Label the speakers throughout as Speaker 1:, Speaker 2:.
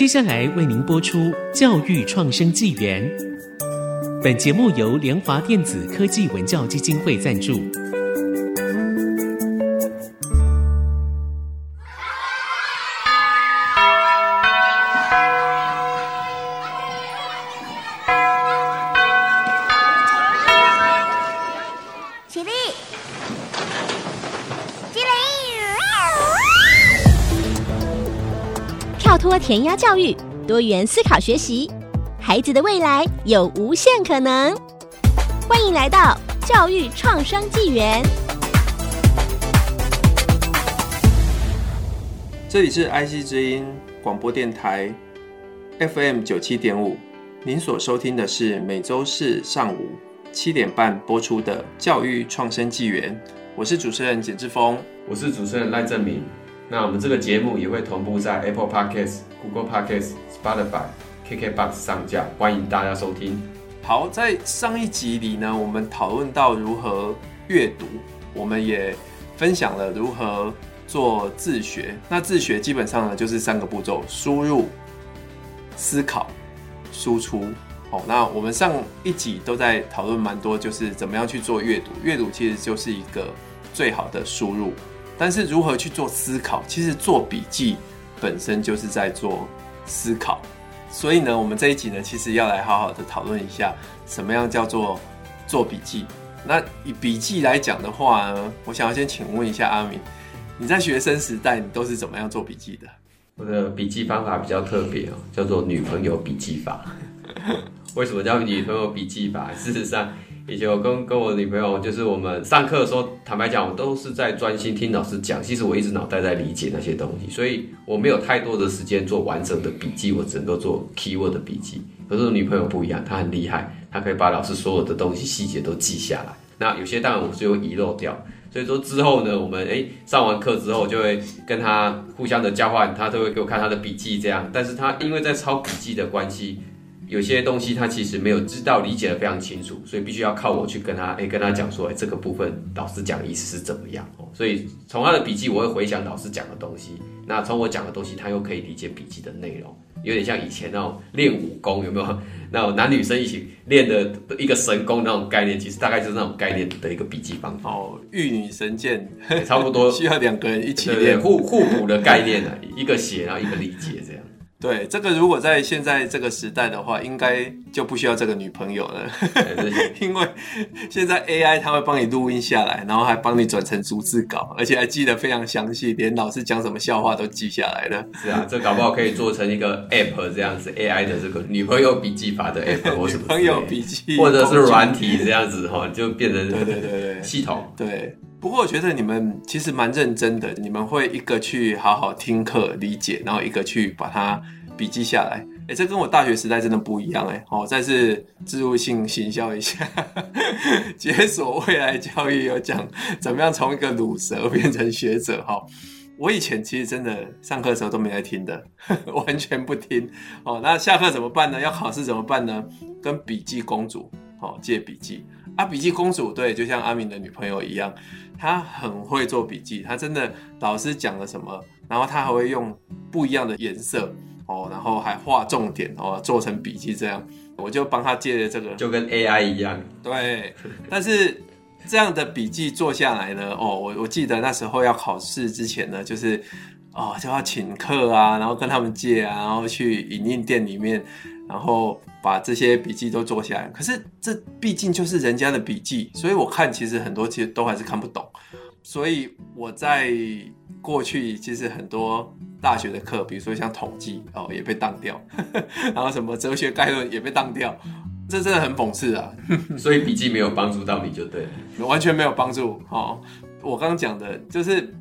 Speaker 1: 接下来为您播出《教育创生纪元》。本节目由联华电子科技文教基金会赞助。
Speaker 2: 填鸭教育，多元思考学习，孩子的未来有无限可能。欢迎来到教育创生纪元。
Speaker 3: 这里是 IC 之音广播电台 FM 九七点五，您所收听的是每周四上午七点半播出的教育创生纪元。我是主持人简志峰，
Speaker 4: 我是主持人赖正明。那我们这个节目也会同步在 Apple Podcast、Google Podcast、Spotify、KKBox 上架，欢迎大家收听。
Speaker 3: 好，在上一集里呢，我们讨论到如何阅读，我们也分享了如何做自学。那自学基本上呢，就是三个步骤：输入、思考、输出。哦，那我们上一集都在讨论蛮多，就是怎么样去做阅读。阅读其实就是一个最好的输入。但是如何去做思考？其实做笔记本身就是在做思考，所以呢，我们这一集呢，其实要来好好的讨论一下，什么样叫做做笔记。那以笔记来讲的话呢，我想要先请问一下阿明，你在学生时代你都是怎么样做笔记的？
Speaker 4: 我的笔记方法比较特别哦，叫做女朋友笔记法。为什么叫女朋友笔记法？事实上。以前我跟跟我女朋友，就是我们上课的时候，坦白讲，我都是在专心听老师讲。其实我一直脑袋在理解那些东西，所以我没有太多的时间做完整的笔记，我只能够做 keyword 的笔记。可是我女朋友不一样，她很厉害，她可以把老师所有的东西细节都记下来。那有些当然我就会遗漏掉。所以说之后呢，我们诶上完课之后就会跟她互相的交换，她都会给我看她的笔记这样。但是她因为在抄笔记的关系。有些东西他其实没有知道理解的非常清楚，所以必须要靠我去跟他哎、欸、跟他讲说哎、欸、这个部分老师讲的意思是怎么样。哦，所以从他的笔记我会回想老师讲的东西，那从我讲的东西他又可以理解笔记的内容，有点像以前那种练武功有没有？那种男女生一起练的一个神功那种概念，其实大概就是那种概念的一个笔记方法。
Speaker 3: 哦，玉女神剑、
Speaker 4: 欸、差不多。
Speaker 3: 需要两个人一起练。
Speaker 4: 互互补的概念啊，一个写然后一个理解这样。
Speaker 3: 对，这个如果在现在这个时代的话，应该就不需要这个女朋友了，因为现在 AI 它会帮你录音下来，然后还帮你转成逐字稿，而且还记得非常详细，连老师讲什么笑话都记下来了。
Speaker 4: 是啊，这搞不好可以做成一个 App 这样子，AI 的这个女朋友笔记法的 App 或什么，女朋友笔记，或者是软体这样子哈，就变成对对对对。系统。
Speaker 3: 对。不过我觉得你们其实蛮认真的，你们会一个去好好听课理解，然后一个去把它笔记下来。哎，这跟我大学时代真的不一样哎。好，再次置入性行销一下，解锁未来教育有讲怎么样从一个鲁蛇变成学者哈。我以前其实真的上课的时候都没在听的，完全不听。哦，那下课怎么办呢？要考试怎么办呢？跟笔记公主哦借笔记。啊，笔记公主对，就像阿明的女朋友一样。她很会做笔记，她真的老师讲了什么，然后她还会用不一样的颜色哦，然后还画重点哦，做成笔记这样，我就帮她借了这个，
Speaker 4: 就跟 AI 一样。
Speaker 3: 对，但是这样的笔记做下来呢，哦，我我记得那时候要考试之前呢，就是哦就要请客啊，然后跟他们借啊，然后去影印店里面，然后。把这些笔记都做下来，可是这毕竟就是人家的笔记，所以我看其实很多其实都还是看不懂。所以我在过去其实很多大学的课，比如说像统计哦，也被当掉，然后什么哲学概论也被当掉，这真的很讽刺啊！
Speaker 4: 所以笔记没有帮助到你就对了，
Speaker 3: 完全没有帮助。哦，我刚刚讲的就是。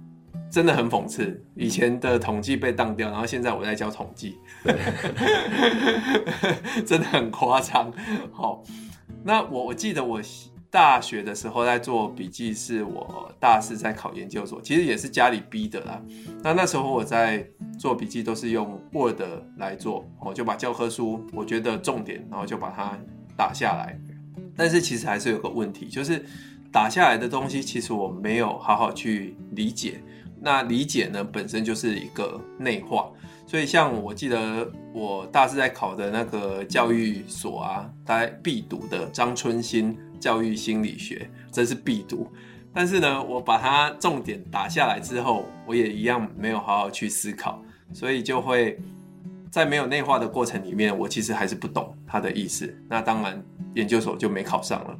Speaker 3: 真的很讽刺，以前的统计被当掉，然后现在我在教统计，真的很夸张。好，那我我记得我大学的时候在做笔记，是我大四在考研究所，其实也是家里逼的啦。那那时候我在做笔记都是用 Word 来做，我就把教科书我觉得重点，然后就把它打下来。但是其实还是有个问题，就是打下来的东西其实我没有好好去理解。那理解呢本身就是一个内化。所以像我记得我大四在考的那个教育所啊，大家必读的张春兴教育心理学，这是必读。但是呢，我把它重点打下来之后，我也一样没有好好去思考，所以就会在没有内化的过程里面，我其实还是不懂它的意思。那当然，研究所就没考上了。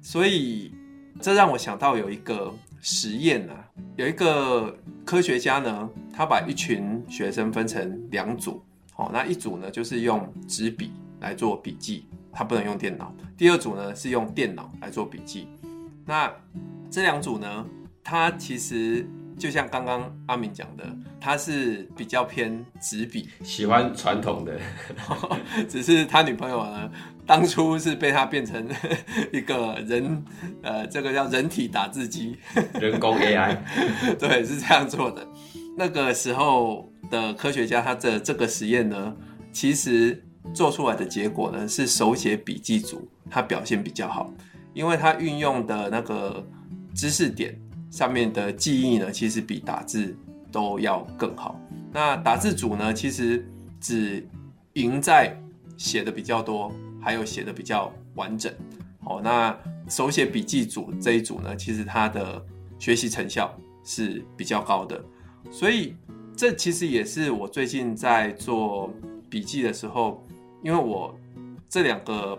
Speaker 3: 所以这让我想到有一个实验啊，有一个科学家呢，他把一群学生分成两组，哦，那一组呢就是用纸笔来做笔记，他不能用电脑；第二组呢是用电脑来做笔记。那这两组呢，他其实就像刚刚阿明讲的，他是比较偏纸笔，
Speaker 4: 喜欢传统的，
Speaker 3: 只是他女朋友呢。当初是被他变成 一个人，呃，这个叫人体打字机，
Speaker 4: 人工 AI，
Speaker 3: 对，是这样做的。那个时候的科学家，他的这个实验呢，其实做出来的结果呢，是手写笔记组，他表现比较好，因为他运用的那个知识点上面的记忆呢，其实比打字都要更好。那打字组呢，其实只赢在写的比较多。还有写的比较完整，哦，那手写笔记组这一组呢，其实它的学习成效是比较高的，所以这其实也是我最近在做笔记的时候，因为我这两个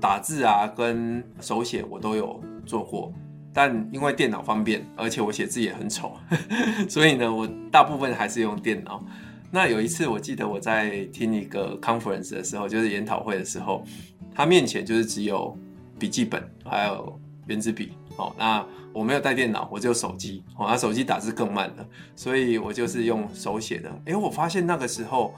Speaker 3: 打字啊跟手写我都有做过，但因为电脑方便，而且我写字也很丑，所以呢，我大部分还是用电脑。那有一次，我记得我在听一个 conference 的时候，就是研讨会的时候，他面前就是只有笔记本还有原子笔。哦，那我没有带电脑，我只有手机。哦，那手机打字更慢了，所以我就是用手写的。诶，我发现那个时候，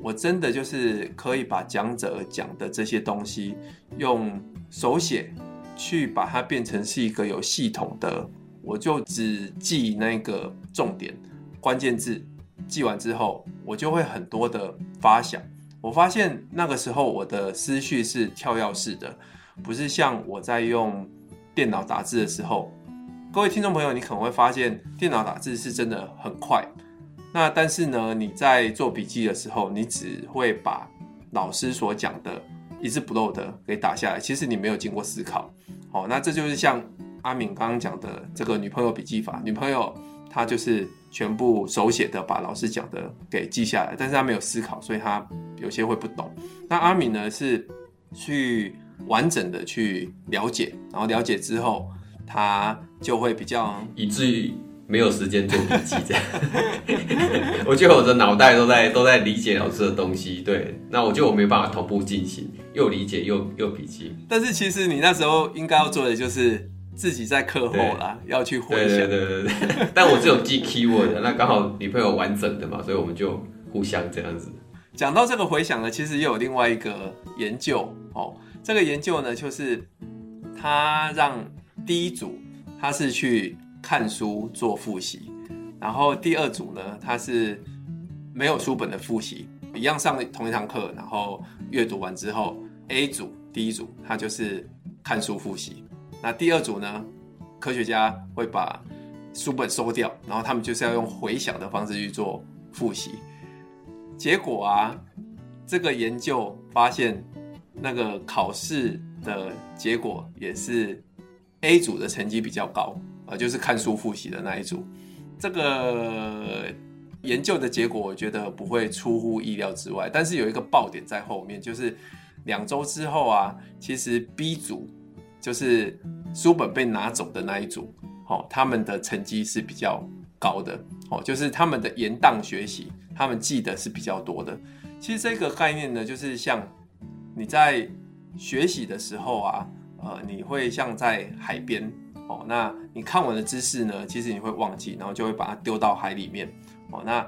Speaker 3: 我真的就是可以把讲者讲的这些东西，用手写去把它变成是一个有系统的，我就只记那个重点关键字。记完之后，我就会很多的发想。我发现那个时候我的思绪是跳跃式的，不是像我在用电脑打字的时候。各位听众朋友，你可能会发现电脑打字是真的很快。那但是呢，你在做笔记的时候，你只会把老师所讲的一字不漏的给打下来。其实你没有经过思考。好，那这就是像阿敏刚刚讲的这个女朋友笔记法。女朋友她就是。全部手写的把老师讲的给记下来，但是她没有思考，所以她有些会不懂。那阿敏呢，是去完整的去了解，然后了解之后，她就会比较
Speaker 4: 以至于没有时间做笔记这样。我觉得我的脑袋都在都在理解老师的东西，对，那我觉得我没有办法同步进行，又理解又又笔记。
Speaker 3: 但是其实你那时候应该要做的就是。自己在课后啦，要去回想。对对对对，
Speaker 4: 但我只有记 keyword 的，那刚好女朋友完整的嘛，所以我们就互相这样子。
Speaker 3: 讲到这个回想呢，其实又有另外一个研究哦。这个研究呢，就是他让第一组他是去看书做复习，然后第二组呢，他是没有书本的复习，一样上同一堂课，然后阅读完之后，A 组第一组他就是看书复习。那第二组呢？科学家会把书本收掉，然后他们就是要用回想的方式去做复习。结果啊，这个研究发现，那个考试的结果也是 A 组的成绩比较高，呃，就是看书复习的那一组。这个研究的结果，我觉得不会出乎意料之外。但是有一个爆点在后面，就是两周之后啊，其实 B 组。就是书本被拿走的那一组，哦，他们的成绩是比较高的，哦，就是他们的延宕学习，他们记得是比较多的。其实这个概念呢，就是像你在学习的时候啊，呃，你会像在海边，哦，那你看完的知识呢，其实你会忘记，然后就会把它丢到海里面，哦，那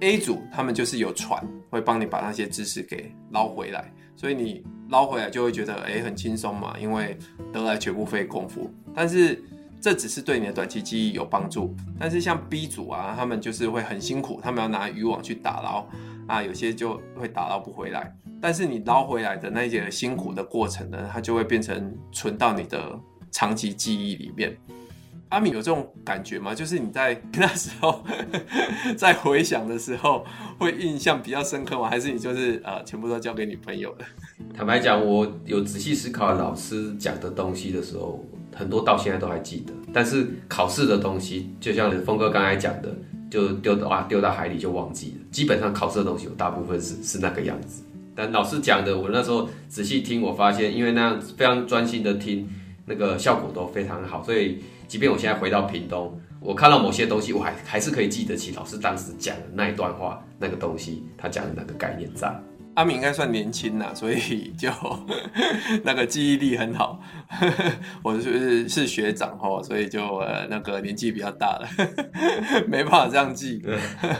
Speaker 3: A 组他们就是有船会帮你把那些知识给捞回来，所以你。捞回来就会觉得哎、很轻松嘛，因为得来全不费功夫。但是这只是对你的短期记忆有帮助。但是像 B 组啊，他们就是会很辛苦，他们要拿渔网去打捞啊，有些就会打捞不回来。但是你捞回来的那些辛苦的过程呢，它就会变成存到你的长期记忆里面。阿敏有这种感觉吗？就是你在那时候 在回想的时候，会印象比较深刻吗？还是你就是呃，全部都交给女朋友了？
Speaker 4: 坦白讲，我有仔细思考老师讲的东西的时候，很多到现在都还记得。但是考试的东西，就像峰哥刚才讲的，就丢到啊丢到海里就忘记了。基本上考试的东西，有大部分是是那个样子。但老师讲的，我那时候仔细听，我发现因为那样非常专心的听，那个效果都非常好，所以。即便我现在回到屏东，我看到某些东西，我还还是可以记得起老师当时讲的那一段话，那个东西他讲的那个概念在。
Speaker 3: 阿敏应该算年轻啦，所以就 那个记忆力很好。我是是学长哦，所以就呃那个年纪比较大了，没办法这样记。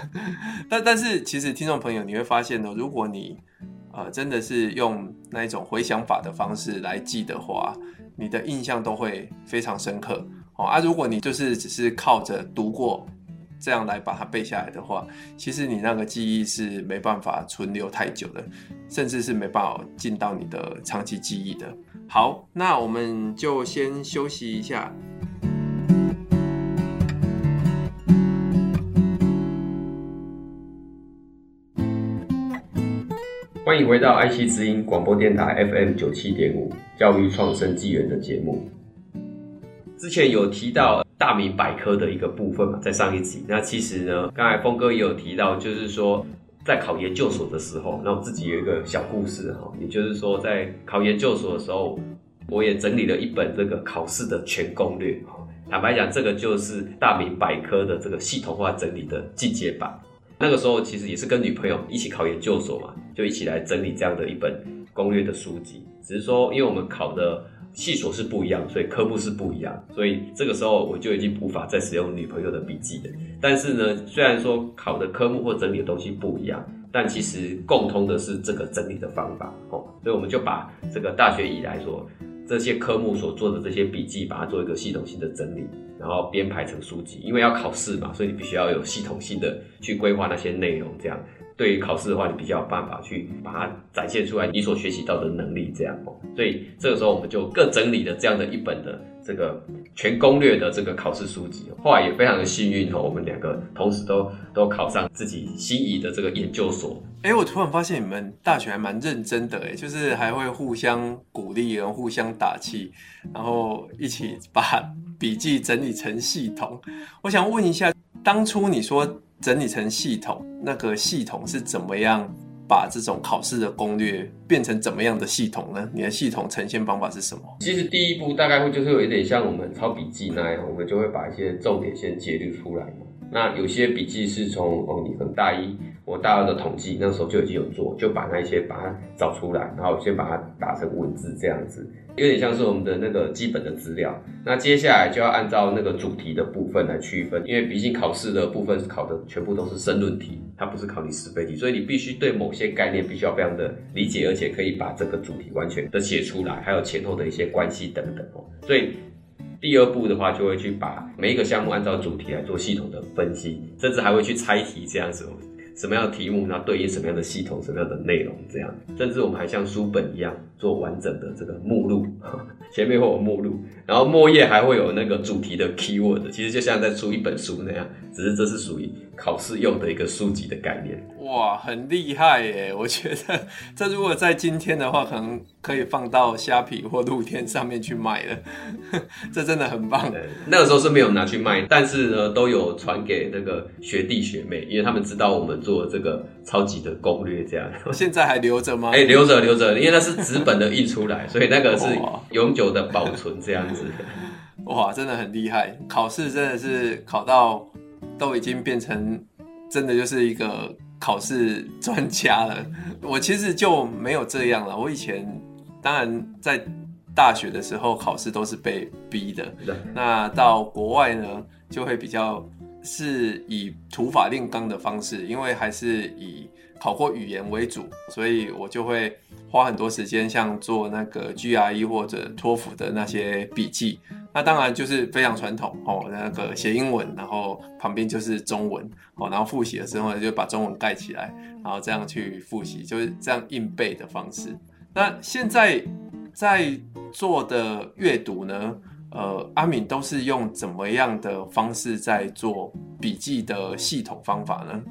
Speaker 3: 但但是其实听众朋友你会发现呢，如果你呃真的是用那一种回想法的方式来记的话，你的印象都会非常深刻。哦啊，如果你就是只是靠着读过这样来把它背下来的话，其实你那个记忆是没办法存留太久的，甚至是没办法进到你的长期记忆的。好，那我们就先休息一下。
Speaker 4: 欢迎回到爱惜之音广播电台 FM 九七点五教育创生纪元的节目。之前有提到大明百科的一个部分嘛，在上一集。那其实呢，刚才峰哥也有提到，就是说在考研究所的时候，那我自己有一个小故事哈，也就是说在考研究所的时候，我也整理了一本这个考试的全攻略。坦白讲，这个就是大明百科的这个系统化整理的进阶版。那个时候其实也是跟女朋友一起考研究所嘛，就一起来整理这样的一本攻略的书籍。只是说，因为我们考的。系所是不一样，所以科目是不一样，所以这个时候我就已经无法再使用女朋友的笔记了。但是呢，虽然说考的科目或整理的东西不一样，但其实共通的是这个整理的方法哦。所以我们就把这个大学以来说这些科目所做的这些笔记，把它做一个系统性的整理，然后编排成书籍。因为要考试嘛，所以你必须要有系统性的去规划那些内容，这样。对于考试的话，你比较有办法去把它展现出来，你所学习到的能力这样哦。所以这个时候我们就各整理了这样的一本的这个全攻略的这个考试书籍。后来也非常的幸运哦，我们两个同时都都考上自己心仪的这个研究所。
Speaker 3: 哎，我突然发现你们大学还蛮认真的哎，就是还会互相鼓励，然后互相打气，然后一起把笔记整理成系统。我想问一下，当初你说。整理成系统，那个系统是怎么样把这种考试的攻略变成怎么样的系统呢？你的系统呈现方法是什么？
Speaker 4: 其实第一步大概会就是有一点像我们抄笔记那样，我们就会把一些重点先节律出来嘛。那有些笔记是从哦，你可能大一。我大二的统计那时候就已经有做，就把那一些把它找出来，然后先把它打成文字这样子，有点像是我们的那个基本的资料。那接下来就要按照那个主题的部分来区分，因为毕竟考试的部分是考的全部都是申论题，它不是考你是非题，所以你必须对某些概念必须要非常的理解，而且可以把这个主题完全的写出来，还有前后的一些关系等等哦。所以第二步的话，就会去把每一个项目按照主题来做系统的分析，甚至还会去猜题这样子。什么样的题目，那对应什么样的系统，什么样的内容，这样，甚至我们还像书本一样做完整的这个目录，前面会有目录，然后末页还会有那个主题的 keyword，其实就像在出一本书那样，只是这是属于考试用的一个书籍的概念。
Speaker 3: 哇，很厉害耶！我觉得这如果在今天的话，可能可以放到虾皮或露天上面去卖了，这真的很棒。
Speaker 4: 那个时候是没有拿去卖，但是呢，都有传给那个学弟学妹，因为他们知道我们做这个超级的攻略，这样。
Speaker 3: 现在还留着吗？
Speaker 4: 哎、欸，留着留着，因为那是纸本的印出来，所以那个是 永久的保存这样子。
Speaker 3: 哇，真的很厉害！考试真的是考到都已经变成真的就是一个。考试专家了，我其实就没有这样了。我以前当然在大学的时候考试都是被逼的，那到国外呢就会比较是以土法炼钢的方式，因为还是以考过语言为主，所以我就会花很多时间，像做那个 GRE 或者托福的那些笔记。那当然就是非常传统哦，那个写英文，然后旁边就是中文哦，然后复习的时候，就把中文盖起来，然后这样去复习，就是这样硬背的方式。那现在在做的阅读呢，呃，阿敏都是用怎么样的方式在做笔记的系统方法呢？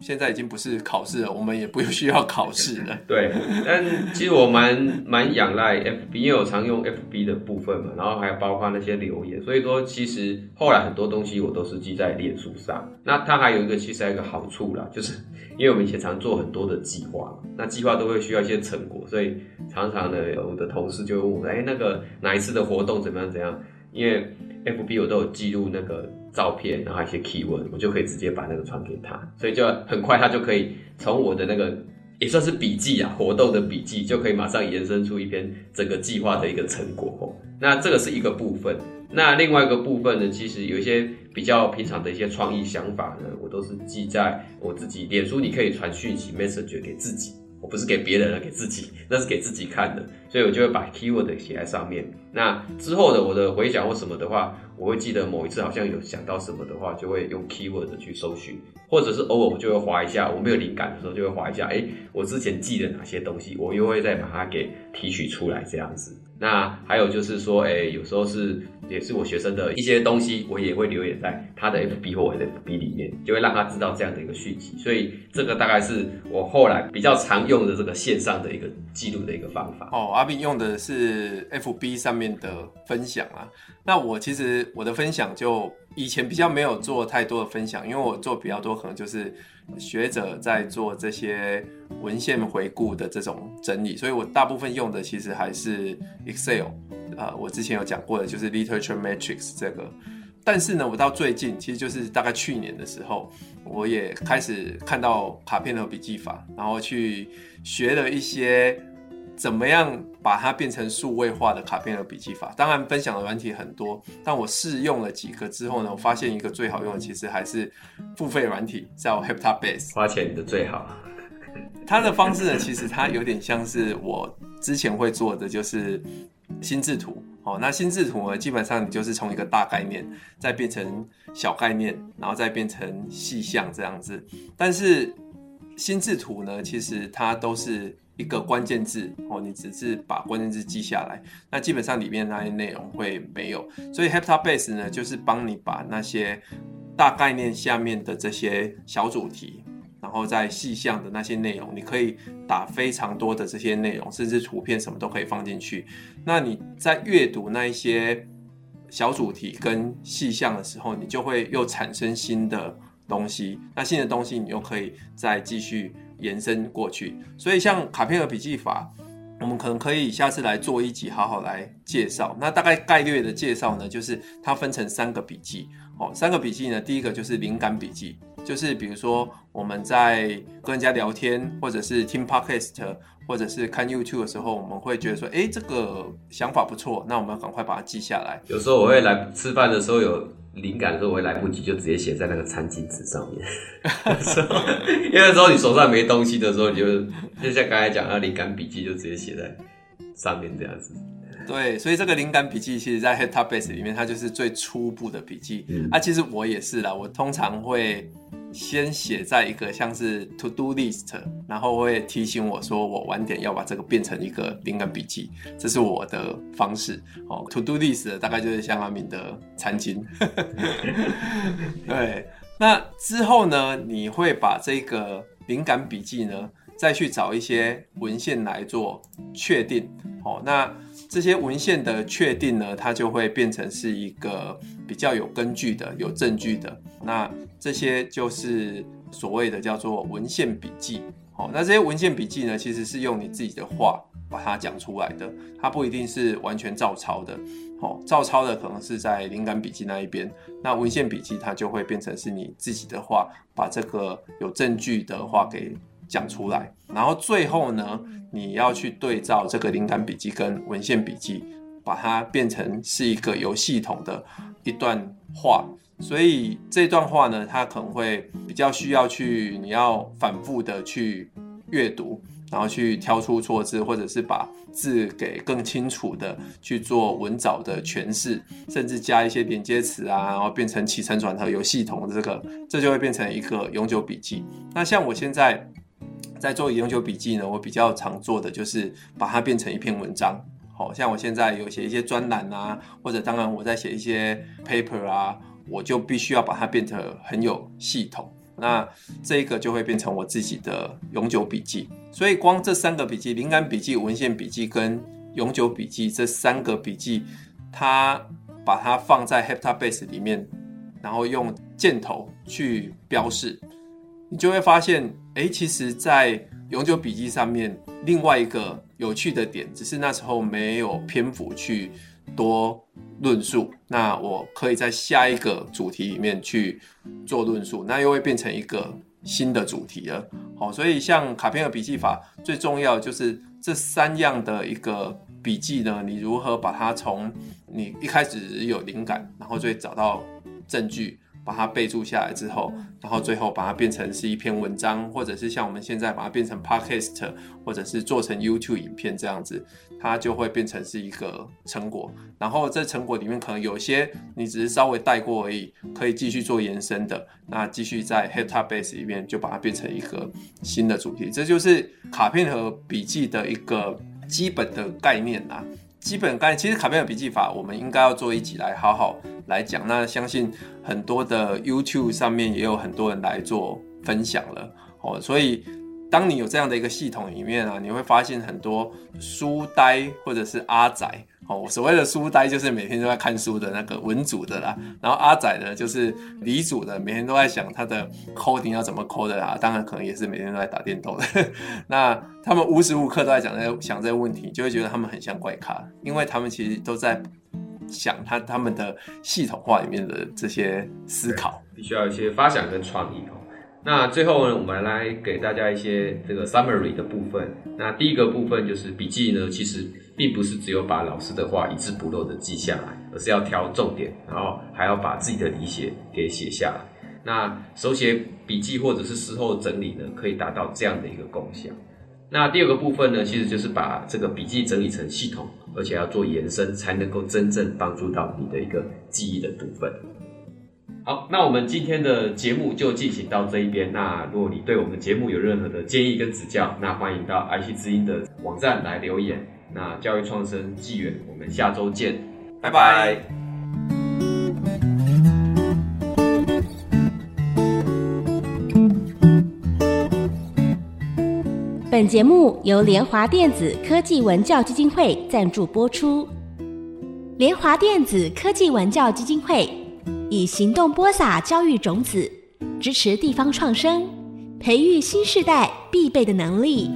Speaker 3: 现在已经不是考试了，我们也不需要考试了。
Speaker 4: 对，但其实我蛮蛮仰赖 FB，因为我常用 FB 的部分嘛，然后还包括那些留言，所以说其实后来很多东西我都是记在脸书上。那它还有一个其实还有一个好处啦，就是因为我们以前常做很多的计划，那计划都会需要一些成果，所以常常呢，我的同事就问我，哎，那个哪一次的活动怎么样怎样？因为 FB 我都有记录那个。照片，然后一些 keyword，我就可以直接把那个传给他，所以就很快他就可以从我的那个也算是笔记啊，活动的笔记，就可以马上延伸出一篇整个计划的一个成果。那这个是一个部分，那另外一个部分呢，其实有一些比较平常的一些创意想法呢，我都是记在我自己脸书，你可以传讯息 message 给自己。我不是给别人了，给自己，那是给自己看的，所以我就会把 keyword 写在上面。那之后的我的回想或什么的话，我会记得某一次好像有想到什么的话，就会用 keyword 去搜寻，或者是偶尔我就会划一下，我没有灵感的时候就会划一下，哎，我之前记的哪些东西，我又会再把它给提取出来，这样子。那还有就是说，哎，有时候是也是我学生的一些东西，我也会留言在他的 FB 或我的 FB 里面，就会让他知道这样的一个讯息。所以这个大概是我后来比较常用的这个线上的一个记录的一个方法。
Speaker 3: 哦，阿斌用的是 FB 上面的分享啊。那我其实我的分享就以前比较没有做太多的分享，因为我做比较多可能就是。学者在做这些文献回顾的这种整理，所以我大部分用的其实还是 Excel，啊、呃，我之前有讲过的就是 Literature Matrix 这个。但是呢，我到最近，其实就是大概去年的时候，我也开始看到卡片和笔记法，然后去学了一些。怎么样把它变成数位化的卡片和笔记法？当然，分享的软体很多，但我试用了几个之后呢，我发现一个最好用的其实还是付费软体，叫 Heptabase。
Speaker 4: 花钱的最好。
Speaker 3: 它的方式呢，其实它有点像是我之前会做的，就是心智图。哦，那心智图呢，基本上你就是从一个大概念，再变成小概念，然后再变成细项这样子。但是心智图呢，其实它都是。一个关键字哦，你只是把关键字记下来，那基本上里面那些内容会没有。所以 Heptabase 呢，就是帮你把那些大概念下面的这些小主题，然后在细项的那些内容，你可以打非常多的这些内容，甚至图片什么都可以放进去。那你在阅读那一些小主题跟细项的时候，你就会又产生新的东西。那新的东西你又可以再继续。延伸过去，所以像卡片和笔记法，我们可能可以下次来做一集，好好来介绍。那大概概略的介绍呢，就是它分成三个笔记哦。三个笔记呢，第一个就是灵感笔记，就是比如说我们在跟人家聊天，或者是听 Podcast，或者是看 YouTube 的时候，我们会觉得说，哎，这个想法不错，那我们赶快把它记下来。
Speaker 4: 有时候我会来吃饭的时候有。灵感的时候我会来不及，就直接写在那个餐巾纸上面。因为那时候你手上没东西的时候，你就就像刚才讲那灵感笔记就直接写在上面这样子。
Speaker 3: 对，所以这个灵感笔记其实，在 Head Top Base 里面，它就是最初步的笔记。嗯、啊，其实我也是啦，我通常会。先写在一个像是 to do list，然后会提醒我说我晚点要把这个变成一个灵感笔记，这是我的方式。哦，to do list 大概就是像阿明的餐巾。对，那之后呢，你会把这个灵感笔记呢，再去找一些文献来做确定。哦，那这些文献的确定呢，它就会变成是一个比较有根据的、有证据的。那这些就是所谓的叫做文献笔记。好，那这些文献笔记呢，其实是用你自己的话把它讲出来的，它不一定是完全照抄的。好，照抄的可能是在灵感笔记那一边，那文献笔记它就会变成是你自己的话，把这个有证据的话给讲出来。然后最后呢，你要去对照这个灵感笔记跟文献笔记，把它变成是一个有系统的一段话。所以这段话呢，它可能会比较需要去，你要反复的去阅读，然后去挑出错字，或者是把字给更清楚的去做文藻的诠释，甚至加一些连接词啊，然后变成起承转合有系统的这个，这就会变成一个永久笔记。那像我现在在做永久笔记呢，我比较常做的就是把它变成一篇文章。好像我现在有写一些专栏啊，或者当然我在写一些 paper 啊，我就必须要把它变得很有系统。那这个就会变成我自己的永久笔记。所以光这三个笔记——灵感笔记、文献笔记跟永久笔记这三个笔记，它把它放在 Heptabase 里面，然后用箭头去标示，你就会发现，哎，其实，在永久笔记上面，另外一个有趣的点，只是那时候没有篇幅去多论述。那我可以在下一个主题里面去做论述，那又会变成一个新的主题了。好，所以像卡片和笔记法，最重要就是这三样的一个笔记呢，你如何把它从你一开始有灵感，然后就会找到证据。把它备注下来之后，然后最后把它变成是一篇文章，或者是像我们现在把它变成 podcast，或者是做成 YouTube 影片这样子，它就会变成是一个成果。然后这成果里面可能有些你只是稍微带过而已，可以继续做延伸的。那继续在 Heptabase 里面就把它变成一个新的主题。这就是卡片和笔记的一个基本的概念啊。基本概念，其实卡片尔笔记法，我们应该要做一集来好好来讲。那相信很多的 YouTube 上面也有很多人来做分享了哦。所以，当你有这样的一个系统里面啊，你会发现很多书呆或者是阿宅。哦，所谓的书呆就是每天都在看书的那个文组的啦，然后阿仔呢就是理组的，每天都在想他的 coding 要怎么 code 的啦，当然可能也是每天都在打电动的。那他们无时无刻都在讲在想这个问题，就会觉得他们很像怪咖，因为他们其实都在想他他们的系统化里面的这些思考，
Speaker 4: 必须要有一些发想跟创意哦。那最后呢，我们来给大家一些这个 summary 的部分。那第一个部分就是笔记呢，其实并不是只有把老师的话一字不漏的记下来，而是要挑重点，然后还要把自己的理解给写下来。那手写笔记或者是事后整理呢，可以达到这样的一个功效。那第二个部分呢，其实就是把这个笔记整理成系统，而且要做延伸，才能够真正帮助到你的一个记忆的部分。好，那我们今天的节目就进行到这一边。那如果你对我们节目有任何的建议跟指教，那欢迎到爱惜之音的网站来留言。那教育创生纪元，我们下周见，拜拜。
Speaker 2: 本节目由联华电子科技文教基金会赞助播出。联华电子科技文教基金会。以行动播撒教育种子，支持地方创生，培育新时代必备的能力。